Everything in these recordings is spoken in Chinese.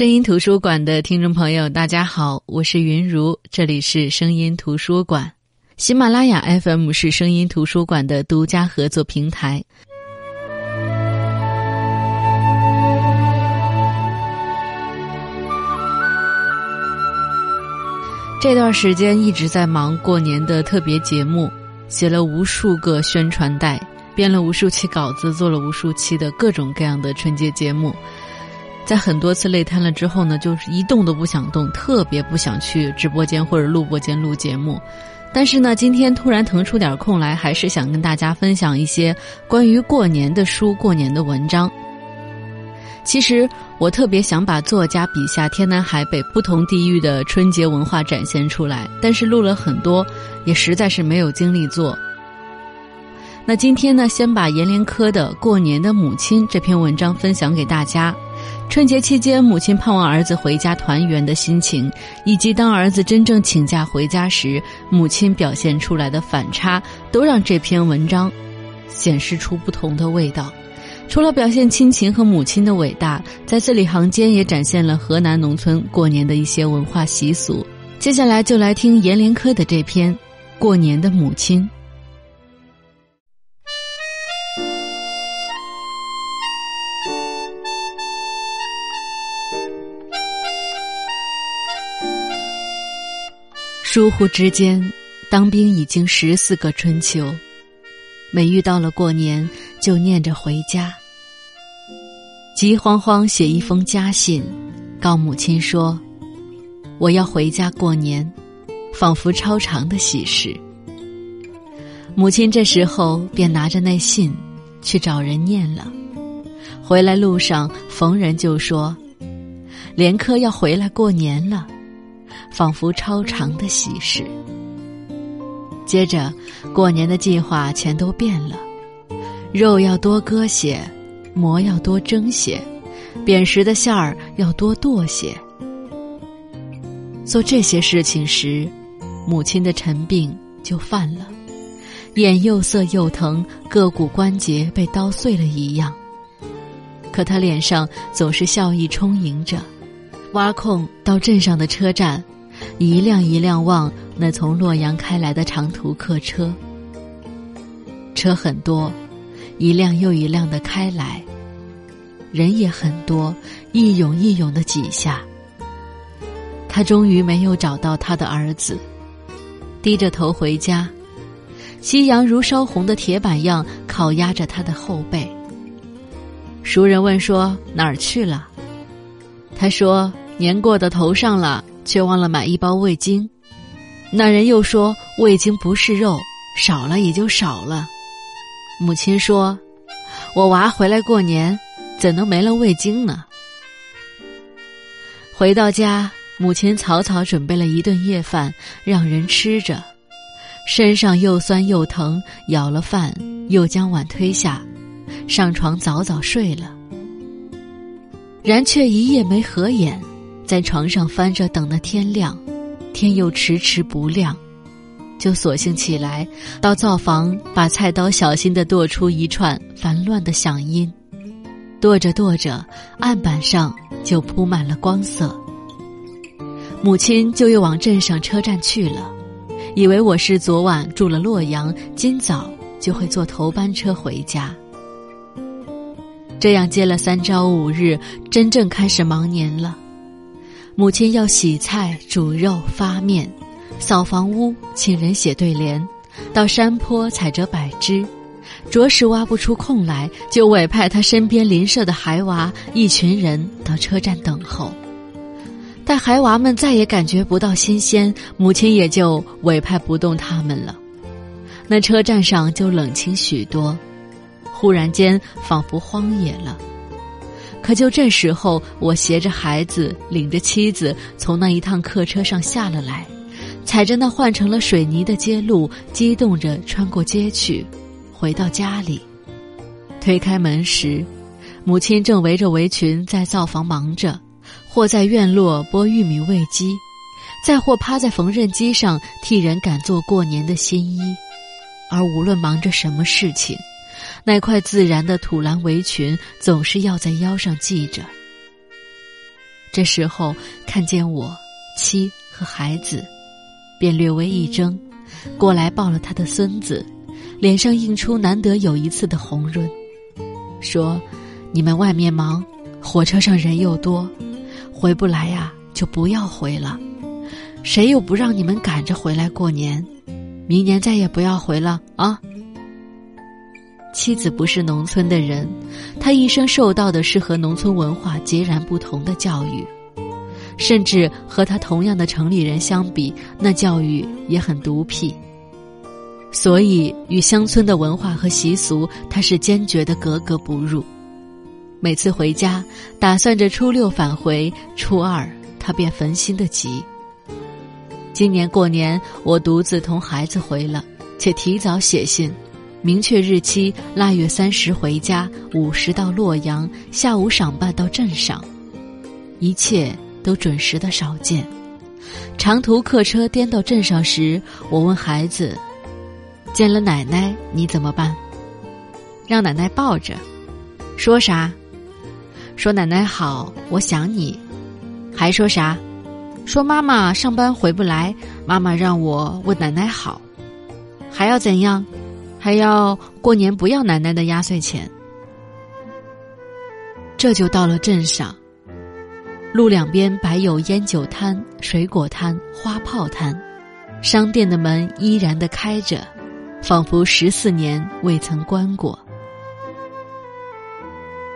声音图书馆的听众朋友，大家好，我是云如，这里是声音图书馆。喜马拉雅 FM 是声音图书馆的独家合作平台。这段时间一直在忙过年的特别节目，写了无数个宣传带，编了无数期稿子，做了无数期的各种各样的春节节目。在很多次累瘫了之后呢，就是一动都不想动，特别不想去直播间或者录播间录节目。但是呢，今天突然腾出点空来，还是想跟大家分享一些关于过年的书、过年的文章。其实我特别想把作家笔下天南海北不同地域的春节文化展现出来，但是录了很多，也实在是没有精力做。那今天呢，先把阎连科的《过年的母亲》这篇文章分享给大家。春节期间，母亲盼望儿子回家团圆的心情，以及当儿子真正请假回家时，母亲表现出来的反差，都让这篇文章显示出不同的味道。除了表现亲情和母亲的伟大，在字里行间也展现了河南农村过年的一些文化习俗。接下来就来听阎连科的这篇《过年的母亲》。疏忽之间，当兵已经十四个春秋，每遇到了过年，就念着回家。急慌慌写一封家信，告母亲说：“我要回家过年，仿佛超长的喜事。”母亲这时候便拿着那信，去找人念了。回来路上，逢人就说：“连科要回来过年了。”仿佛超长的喜事。接着，过年的计划全都变了：肉要多割些，馍要多蒸些，扁食的馅儿要多剁些。做这些事情时，母亲的陈病就犯了，眼又涩又疼，各骨关节被刀碎了一样。可他脸上总是笑意充盈着，挖空到镇上的车站。一辆一辆望那从洛阳开来的长途客车，车很多，一辆又一辆的开来，人也很多，一涌一涌的挤下。他终于没有找到他的儿子，低着头回家，夕阳如烧红的铁板样烤压着他的后背。熟人问说哪儿去了？他说年过的头上了。却忘了买一包味精，那人又说味精不是肉，少了也就少了。母亲说：“我娃回来过年，怎能没了味精呢？”回到家，母亲草草准备了一顿夜饭，让人吃着，身上又酸又疼，舀了饭，又将碗推下，上床早早睡了。然却一夜没合眼。在床上翻着等了天亮，天又迟迟不亮，就索性起来到灶房，把菜刀小心地剁出一串烦乱的响音，剁着剁着，案板上就铺满了光色。母亲就又往镇上车站去了，以为我是昨晚住了洛阳，今早就会坐头班车回家。这样接了三朝五日，真正开始忙年了。母亲要洗菜、煮肉、发面，扫房屋，请人写对联，到山坡采折柏枝，着实挖不出空来，就委派他身边邻舍的孩娃一群人到车站等候。待孩娃们再也感觉不到新鲜，母亲也就委派不动他们了。那车站上就冷清许多，忽然间仿佛荒野了。可就这时候，我携着孩子，领着妻子，从那一趟客车上下了来，踩着那换成了水泥的街路，激动着穿过街去，回到家里。推开门时，母亲正围着围裙在灶房忙着，或在院落剥玉米喂鸡，再或趴在缝纫机上替人赶做过年的新衣。而无论忙着什么事情。那块自然的土蓝围裙总是要在腰上系着。这时候看见我妻和孩子，便略微一怔，过来抱了他的孙子，脸上映出难得有一次的红润，说：“你们外面忙，火车上人又多，回不来呀，就不要回了。谁又不让你们赶着回来过年？明年再也不要回了啊！”妻子不是农村的人，他一生受到的是和农村文化截然不同的教育，甚至和他同样的城里人相比，那教育也很独僻。所以与乡村的文化和习俗，他是坚决的格格不入。每次回家，打算着初六返回，初二他便烦心的急。今年过年，我独自同孩子回了，且提早写信。明确日期，腊月三十回家，午时到洛阳，下午赏办到镇上，一切都准时的少见。长途客车颠到镇上时，我问孩子：“见了奶奶你怎么办？”让奶奶抱着，说啥？说奶奶好，我想你。还说啥？说妈妈上班回不来，妈妈让我问奶奶好。还要怎样？还要过年不要奶奶的压岁钱，这就到了镇上。路两边摆有烟酒摊、水果摊、花炮摊，商店的门依然的开着，仿佛十四年未曾关过。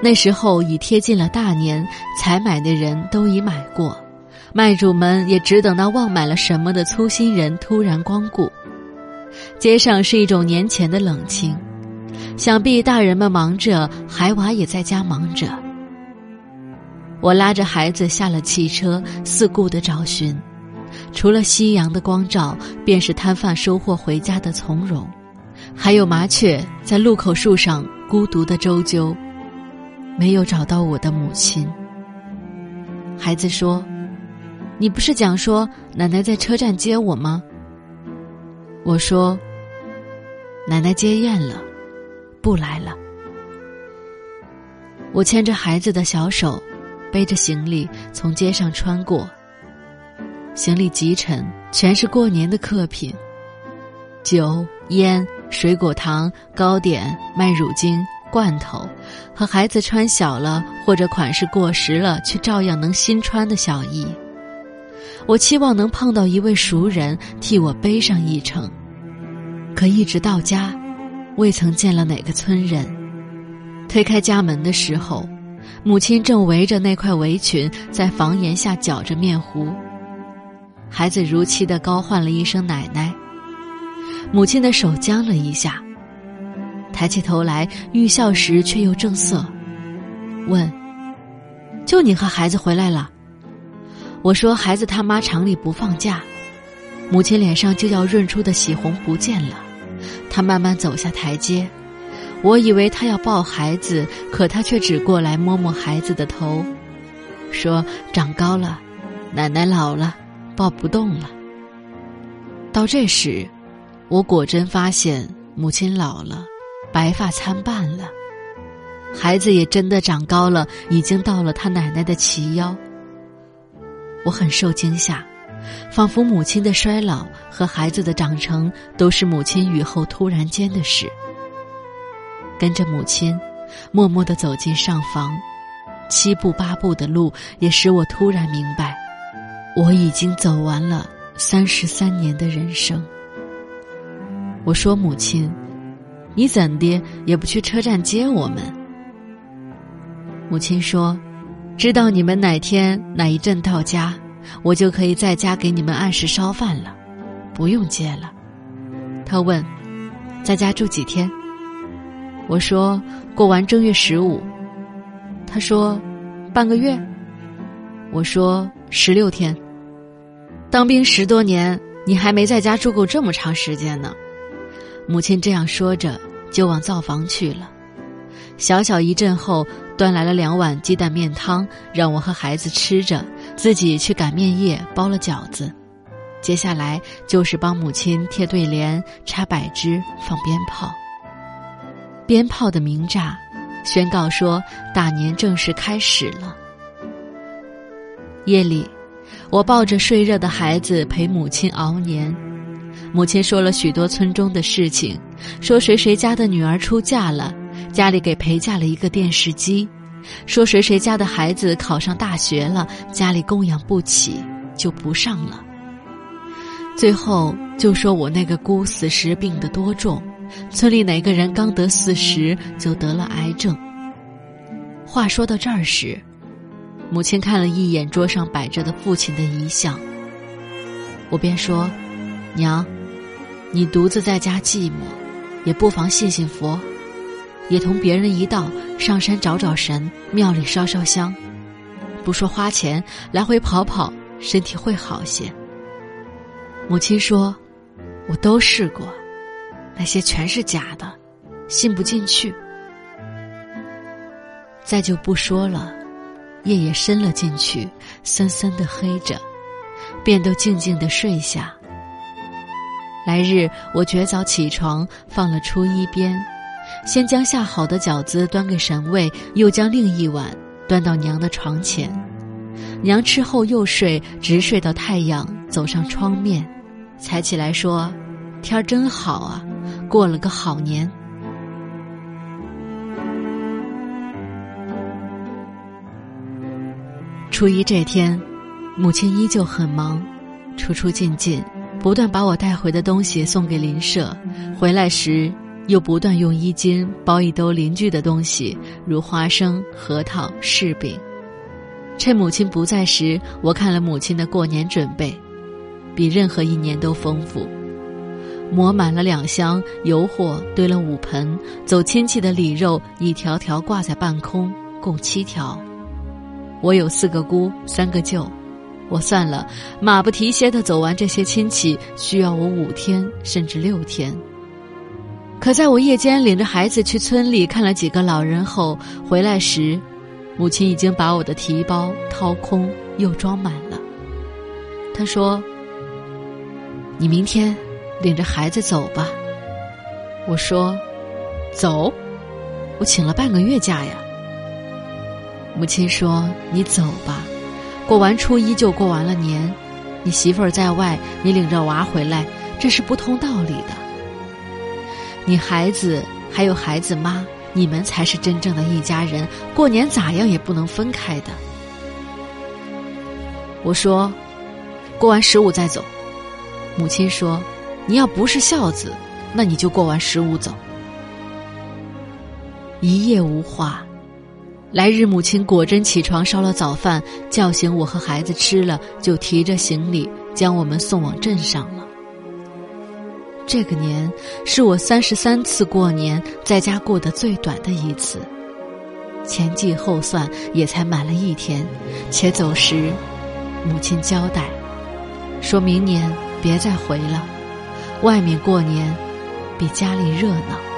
那时候已贴近了大年，采买的人都已买过，卖主们也只等到忘买了什么的粗心人突然光顾。街上是一种年前的冷清，想必大人们忙着，孩娃也在家忙着。我拉着孩子下了汽车，四顾的找寻，除了夕阳的光照，便是摊贩收货回家的从容，还有麻雀在路口树上孤独的周啾，没有找到我的母亲。孩子说：“你不是讲说奶奶在车站接我吗？”我说：“奶奶接宴了，不来了。”我牵着孩子的小手，背着行李从街上穿过。行李极沉，全是过年的客品：酒、烟、水果、糖、糕点、麦乳精、罐头，和孩子穿小了或者款式过时了却照样能新穿的小衣。我期望能碰到一位熟人替我背上一程，可一直到家，未曾见了哪个村人。推开家门的时候，母亲正围着那块围裙在房檐下搅着面糊。孩子如期的高唤了一声“奶奶”，母亲的手僵了一下，抬起头来，欲笑时却又正色，问：“就你和孩子回来了？”我说：“孩子他妈厂里不放假。”母亲脸上就要润出的喜红不见了，她慢慢走下台阶。我以为她要抱孩子，可她却只过来摸摸孩子的头，说：“长高了，奶奶老了，抱不动了。”到这时，我果真发现母亲老了，白发参半了，孩子也真的长高了，已经到了他奶奶的齐腰。我很受惊吓，仿佛母亲的衰老和孩子的长成都是母亲雨后突然间的事。跟着母亲，默默的走进上房，七步八步的路也使我突然明白，我已经走完了三十三年的人生。我说：“母亲，你怎的也不去车站接我们？”母亲说。知道你们哪天哪一阵到家，我就可以在家给你们按时烧饭了，不用接了。他问：“在家住几天？”我说：“过完正月十五。”他说：“半个月。”我说：“十六天。”当兵十多年，你还没在家住够这么长时间呢。母亲这样说着，就往灶房去了。小小一阵后。端来了两碗鸡蛋面汤，让我和孩子吃着，自己去擀面叶包了饺子。接下来就是帮母亲贴对联、插柏枝、放鞭炮。鞭炮的鸣炸，宣告说大年正式开始了。夜里，我抱着睡热的孩子陪母亲熬年。母亲说了许多村中的事情，说谁谁家的女儿出嫁了，家里给陪嫁了一个电视机；说谁谁家的孩子考上大学了，家里供养不起，就不上了。最后就说我那个姑死时病得多重，村里哪个人刚得四十就得了癌症。话说到这儿时，母亲看了一眼桌上摆着的父亲的遗像，我便说：“娘。”你独自在家寂寞，也不妨信信佛，也同别人一道上山找找神，庙里烧烧香。不说花钱，来回跑跑，身体会好些。母亲说：“我都试过，那些全是假的，信不进去。”再就不说了，夜也深了进去，森森的黑着，便都静静的睡下。来日我绝早起床，放了初一鞭，先将下好的饺子端给神位，又将另一碗端到娘的床前。娘吃后又睡，直睡到太阳走上窗面，才起来说：“天儿真好啊，过了个好年。”初一这天，母亲依旧很忙，出出进进。不断把我带回的东西送给邻舍，回来时又不断用衣襟包一兜邻居的东西，如花生、核桃、柿饼。趁母亲不在时，我看了母亲的过年准备，比任何一年都丰富。磨满了两箱油货，堆了五盆，走亲戚的礼肉一条条挂在半空，共七条。我有四个姑，三个舅。我算了，马不提鞋的走完这些亲戚，需要我五天甚至六天。可在我夜间领着孩子去村里看了几个老人后，回来时，母亲已经把我的提包掏空又装满了。她说：“你明天领着孩子走吧。”我说：“走？我请了半个月假呀。”母亲说：“你走吧。”过完初一就过完了年，你媳妇儿在外，你领着娃回来，这是不通道理的。你孩子还有孩子妈，你们才是真正的一家人，过年咋样也不能分开的。我说，过完十五再走。母亲说，你要不是孝子，那你就过完十五走。一夜无话。来日，母亲果真起床烧了早饭，叫醒我和孩子吃了，就提着行李将我们送往镇上了。这个年是我三十三次过年在家过得最短的一次，前计后算也才满了一天，且走时，母亲交代，说明年别再回了，外面过年比家里热闹。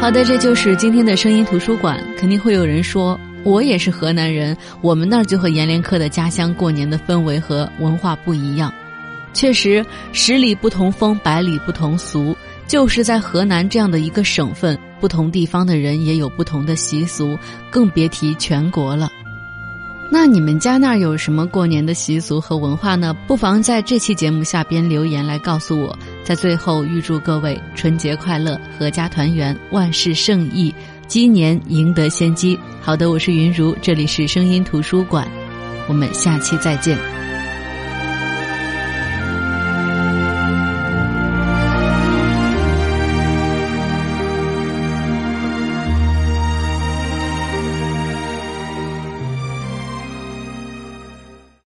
好的，这就是今天的声音图书馆。肯定会有人说，我也是河南人，我们那儿就和阎连科的家乡过年的氛围和文化不一样。确实，十里不同风，百里不同俗。就是在河南这样的一个省份，不同地方的人也有不同的习俗，更别提全国了。那你们家那儿有什么过年的习俗和文化呢？不妨在这期节目下边留言来告诉我。在最后，预祝各位春节快乐，阖家团圆，万事胜意，鸡年赢得先机。好的，我是云如，这里是声音图书馆，我们下期再见。